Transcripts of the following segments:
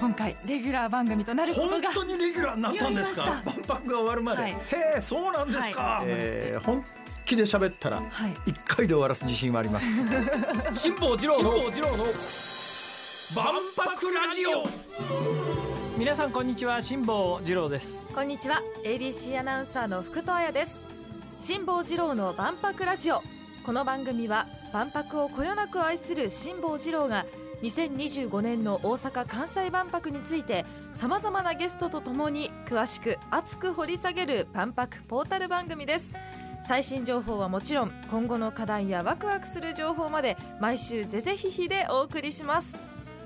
今回レギュラー番組となること本が当にレギュラーになったんですか？やりま万博が終わるまで、はい。へえそうなんですか、えー本気で喋ったらはい。一回で終わらす自信はあります。辛坊治郎の万博ラジオ。皆さんこんにちは。辛坊治郎です。こんにちは。ABC アナウンサーの福戸彩です。辛坊治郎の万博ラジオ。この番組は万博をこよなく愛する辛坊治郎が2025年の大阪・関西万博についてさまざまなゲストとともに詳しく熱く掘り下げる万博ポータル番組です。最新情報はもちろん今後の課題やワクワクする情報まで毎週ぜぜひひでお送りします。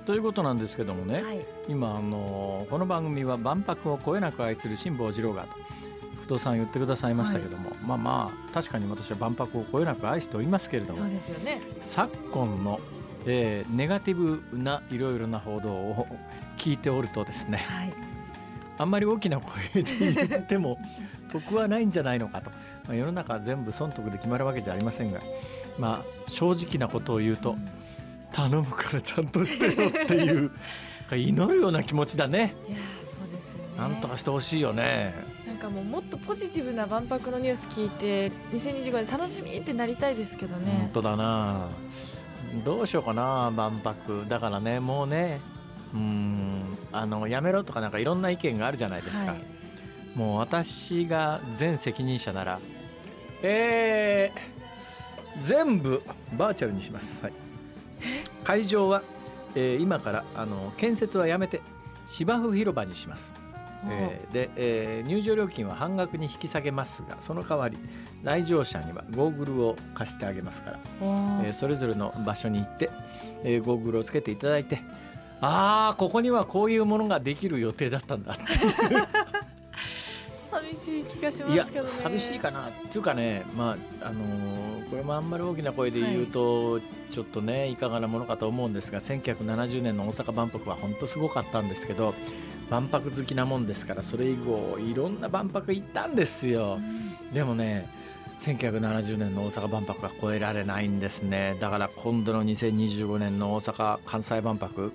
ということなんですけどもね、はい。今あのこの番組は万博をこよなく愛する辛坊治郎がと福藤さん言ってくださいましたけども、まあまあ確かに私は万博をこよなく愛しておりますけれどもね。昨今の、えーネガティブないろいろな報道を聞いておるとですねはい。あんまり大きな声で言っても得はないんじゃないのかと、まあ、世の中全部損得で決まるわけじゃありませんが、まあ、正直なことを言うと頼むからちゃんとしてよっていう 祈るような気持ちだね。いやーそうですよね。なんとかしてほしいよね。なんかもうもっとポジティブな万博のニュース聞いて2025年楽しみってなりたいですけど本ね当だなどうしようかな万博。だからねもうねうんあのやめろとかなんかいろんな意見があるじゃないですか、はい。もう私が全責任者ならえー、全部バーチャルにします、はい、会場は、えー今からあの建設はやめて芝生広場にします、えーで、えー入場料金は半額に引き下げますがその代わり来場者にはゴーグルを貸してあげますから、えーそれぞれの場所に行って、えーゴーグルをつけていただいてああここにはこういうものができる予定だったんだ寂しい気がしますけどね。寂しいかな。っていうかねまああのーこれもあんまり大きな声で言うと、ちょっとねいかがなものかと思うんですが1970年の大阪万博は本当すごかったんですけど万博好きなもんですからそれ以後いろんな万博行ったんですよ。でもね1970年の大阪万博は超えられないんですね。だから今度の2025年の大阪・関西万博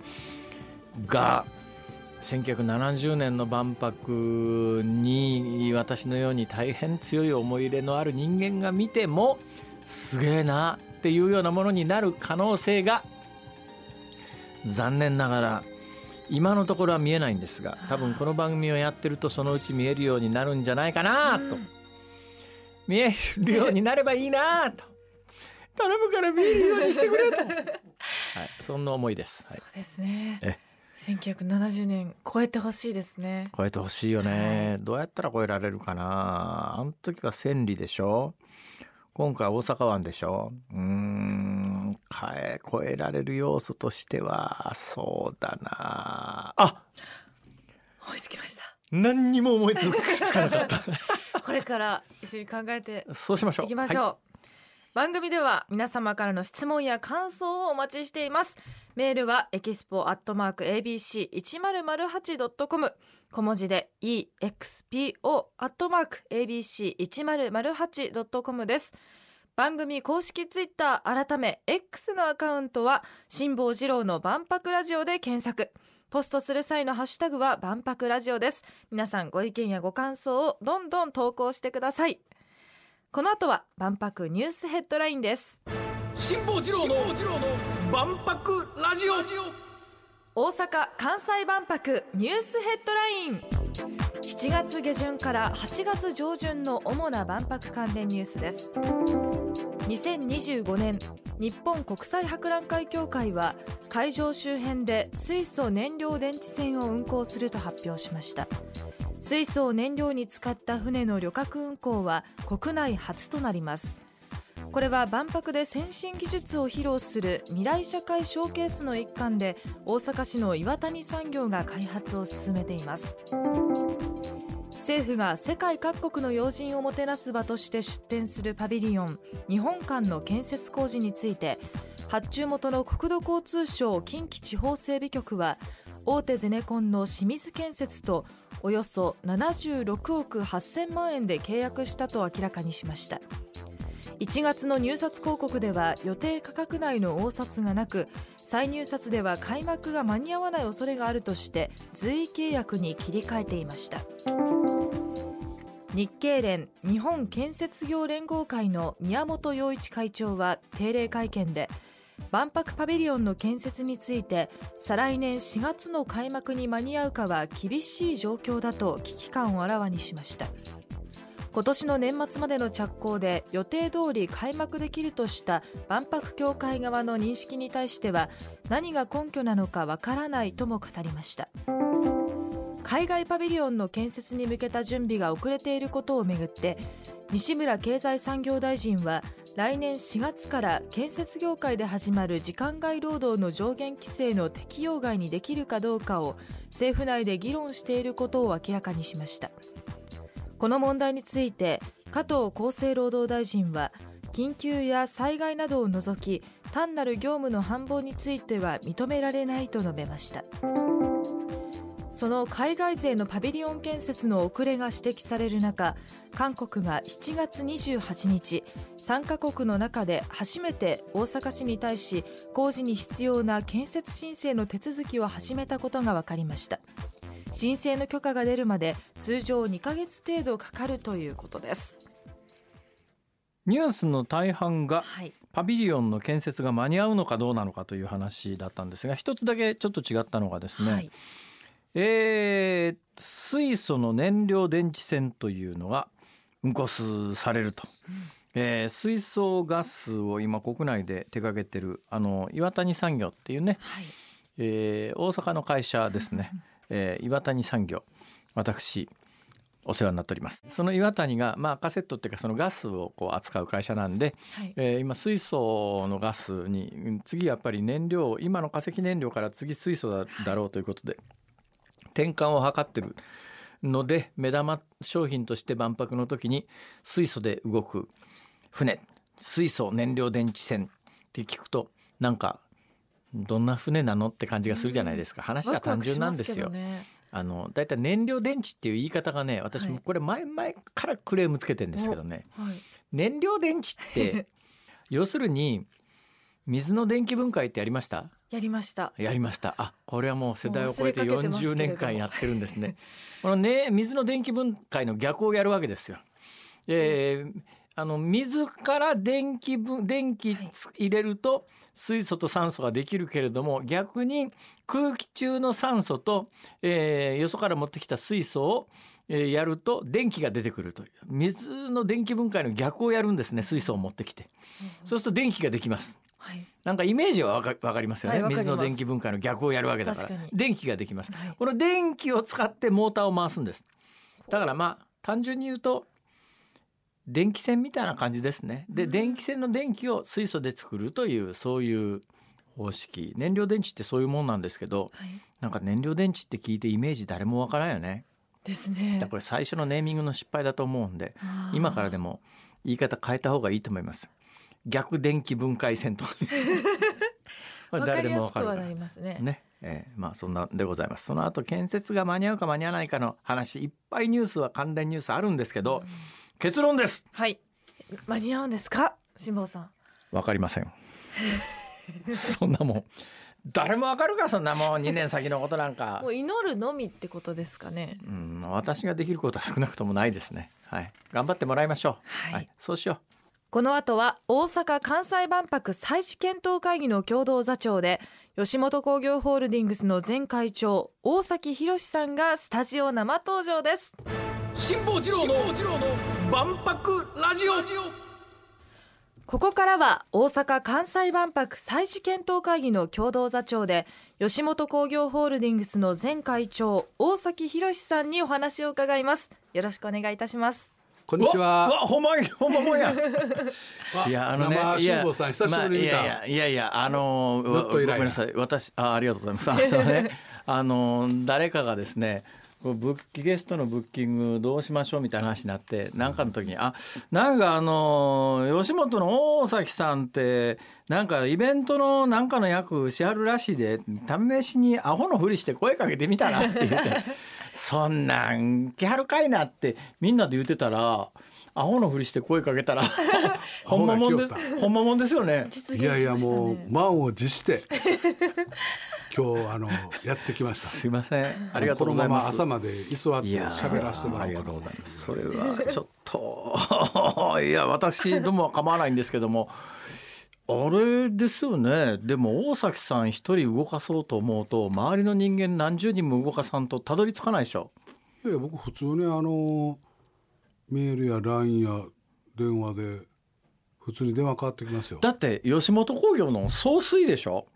が1970年の万博に私のように大変強い思い入れのある人間が見てもすげえなっていうようなものになる可能性が残念ながら今のところは見えないんですが多分この番組をやってるとそのうち見えるようになるんじゃないかなと。見えるようになればいいなと。頼むから見えるようにしてくれと、はい、そんな思いです、はい。そうですね。え1970年超えてほしいですね。超えてほしいよね、どうやったら超えられるかな？あの時は千里でしょ？今回大阪湾でしょ？うーん超えられる要素としてはそうだな。あ！追いつきました。何にも思いつかなかった。これから一緒に考えてそうしましょう。いきましょう、は番組では皆様からの質問や感想をお待ちしています。メールはエキスポアットマーク ABC1008.com 小文字で EXPO アットマーク ABC1008.com です。番組公式ツイッター改め X のアカウントは辛坊治郎の万博ラジオで検索。ポストする際のハッシュタグは万博ラジオです。皆さんご意見やご感想をどんどん投稿してください。この後は万博ニュースヘッドラインです。辛坊治郎の万博ラジオ。大阪・関西万博ニュースヘッドライン。7月下旬から8月上旬の主な万博関連ニュースです。2025年日本国際博覧会協会は会場周辺で水素燃料電池船を運航すると発表しました水素を燃料に使った船の旅客運航は国内初となります。これは万博で先進技術を披露する未来社会ショーケースの一環で大阪市の岩谷産業が開発を進めています。政府が世界各国の要人をもてなす場として出展するパビリオン日本館の建設工事について発注元の国土交通省近畿地方整備局は大手ゼネコンの清水建設とおよそ76億8000万円で契約したと明らかにしました。1月の入札広告では予定価格内の応札がなく再入札では開幕が間に合わない恐れがあるとして随意契約に切り替えていました。日経連日本建設業連合会の宮本洋一会長は定例会見で万博パビリオンの建設について再来年4月の開幕に間に合うかは厳しい状況だと危機感をあらわにしました。今年の年末までの着工で予定通り開幕できるとした万博協会側の認識に対しては何が根拠なのかわからないとも語りました。海外パビリオンの建設に向けた準備が遅れていることをめぐって西村経済産業大臣は来年4月から建設業界で始まる時間外労働の上限規制の適用外にできるかどうかを政府内で議論していることを明らかにしました。この問題について加藤厚生労働大臣は緊急や災害などを除き単なる業務の繁忙については認められないと述べました。その海外勢のパビリオン建設の遅れが指摘される中韓国が7月28日3カ国の中で初めて大阪市に対し工事に必要な建設申請の手続きを始めたことが分かりました。申請の許可が出るまで通常2ヶ月程度かかるということです。ニュースの大半がパビリオンの建設が間に合うのかどうなのかという話だったんですが一つだけちょっと違ったのがですね、はいえー、水素の燃料電池船というのが運行されると、うん、えー、水素ガスを今国内で手掛けてるあの岩谷産業っていうね、はい、えー、大阪の会社ですね、えー、岩谷産業私お世話になっております。その岩谷が、まあ、カセットっていうかそのガスをこう扱う会社なんで、はい、えー、今水素のガスに次やっぱり燃料今の化石燃料から次水素だだろうということで転換を図ってるので目玉商品として万博の時に水素で動く船水素燃料電池船って聞くとなんかどんな船なのって感じがするじゃないですか、話は単純なんですよ。あのだいたい燃料電池っていう言い方がね私もこれ前々からクレームつけてるんですけどね、はい、燃料電池って 要するに水の電気分解ってやりました？やりました。やりました。あこれはもう世代を超えて40年間やってるんですね。このね水の電気分解の逆をやるわけですよ、えー、あの水から電気分電気入れると水素と酸素ができるけれども逆に空気中の酸素と、えー、よそから持ってきた水素をえやると電気が出てくるという。水の電気分解の逆をやるんですね水素を持ってきて、そうすると電気ができますはい、なんかイメージはわかかりますよね、はい、水の電気分解の逆をやるわけだから。電気ができます、はい、この電気を使ってモーターを回すんです。だからまあ単純に言うと電気線みたいな感じですね。で、うん、電気線の電気を水素で作るというそういう方式。燃料電池ってそういうもんなんですけど、はい、なんか燃料電池って聞いてイメージ誰もわからんよね。ですね。これ最初のネーミングの失敗だと思うんで今からでも言い方変えた方がいいと思います逆電気分解線と 誰でもわかるなりますね。ね、えー、まあそんなでございます。その後建設が間に合うか間に合わないかの話いっぱいニュースは関連ニュースあるんですけど、うん、結論です。はい。間に合うんですか、辛坊さん。わかりません。そんなもん。誰もわかるかそんなもん2年先のことなんかもう祈るのみってことですかねうん私ができることは少なくともないですねはい頑張ってもらいましょう、はい、はい、そうしようこの後は大阪・関西万博再試検討会議の共同座長で吉本興業ホールディングスの前会長大崎宏さんがスタジオ生登場です。辛坊治郎の万博ラジオ。ここからは大阪・関西万博再試検討会議の共同座長で吉本興業ホールディングスの前会長大崎宏さんにお話を伺います。よろしくお願いいたしますこんにちは。ほんまほんまもんや。いやあのね、いやさん久しぶりに、まあ、いやいやいやあのー、ごめんなさい私あありがとうございます。あのね あのー、誰かがですね。ブッキゲストのブッキングどうしましょうみたいな話になって何かの時にあなんかあの吉本の大崎さんってなんかイベントのなんかの役しはるらしいで試しにアホのふりして声かけてみたらって言ってそんなん来はるかいなってみんなで言ってたらアホのふりして声かけたら ほんまもんですほんまもんですよねいやいやもう満を持して 今日あのやってきました。すいません。ありがとうございます。ま朝まで居座って喋らせてもらありがとうございます。それはちょっと いや私どもは構わないんですけども。あれですよね。でも大崎さん一人動かそうと思うと周りの人間何十人も動かさんとたどり着かないでしょ。いや僕普通にあのメールや LINE や電話で普通に電話かかってきますよ。だって吉本興業の総帥でしょ。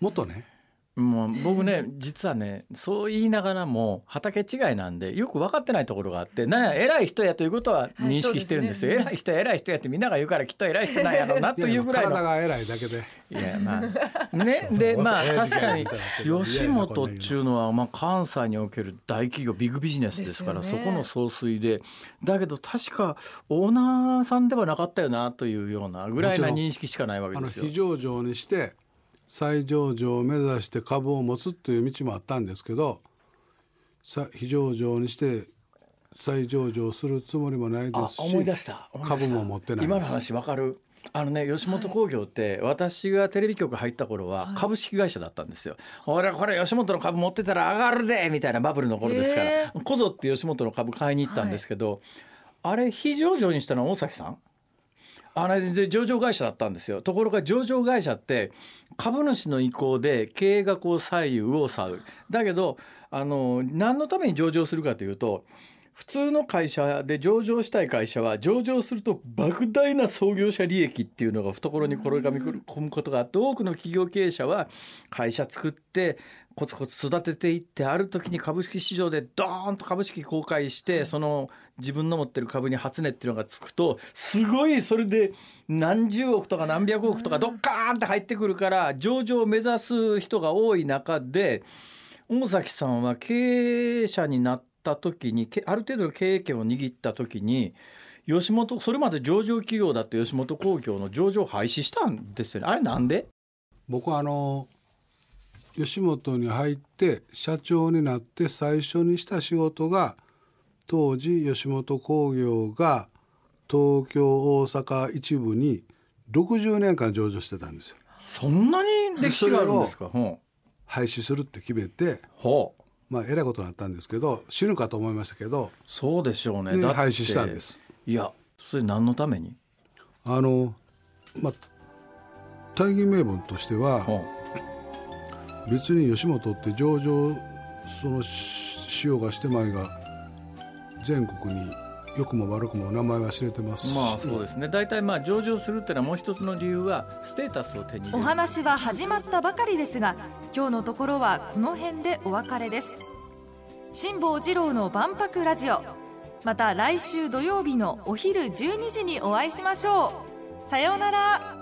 もっとねもう僕ね 実はねそう言いながらも畑違いなんでよく分かってないところがあってなんや偉い人やということは認識してるんですよ、はいすね、偉い人や偉い人やってみんなが言うからきっと偉い人なんやろうなというぐらいの。体が偉いだけで。いやまあね。でまあ確かに吉本っちゅうのはまあ関西における大企業ビッグビジネスですから、ね、そこの総帥で。だけど確かオーナーさんではなかったよなというようなぐらいな認識しかないわけですよ。非上場にして再上場を目指して株を持つという道もあったんですけど非上場にして再上場するつもりもないですし思い出した。株も持ってない今の話わかる。あのね吉本興業って私がテレビ局入った頃は株式会社だったんですよ。俺これ吉本の株持ってたら上がるでみたいなバブルの頃ですから、こぞって吉本の株買いに行ったんですけど、あれ非上場にしたのは大崎さん？あれで上場会社だったんですよ。ところが上場会社って株主の意向で経営がこう左右右往左右だけどあの何のために上場するかというと普通の会社で上場したい会社は上場すると莫大な創業者利益っていうのが懐に転がみ込むことがあって多くの企業経営者は会社作ってコツコツ育てていってある時に株式市場でドーンと株式公開してその自分の持ってる株に初値っていうのがつくとすごいそれで何十億とか何百億とかドッカーンって入ってくるから上場を目指す人が多い中で大崎さんは経営者になった時にある程度の経営権を握った時に吉本それまで上場企業だって吉本興業の上場廃止したんですよねあれなんで？僕はあの吉本に入って社長になって最初にした仕事が当時吉本興業が東京大阪一部に60年間上場してたんですよ。そんなに歴史があるんですか？廃止するって決めて、まあえらいことになったんですけど死ぬかと思いましたけどそうでしょうね。廃止したんです。いやそれ何のために？あのまあ大義名分としては、別に吉本って上場そのしようがしてまいが全国に良くも悪くも名前は知れてますまあそうですね。大体まあ上場するっていうのはもう一つの理由はステータスを手にお話は始まったばかりですが今日のところはこの辺でお別れです。辛坊治郎の万博ラジオ。また来週土曜日のお昼12時にお会いしましょう。さようなら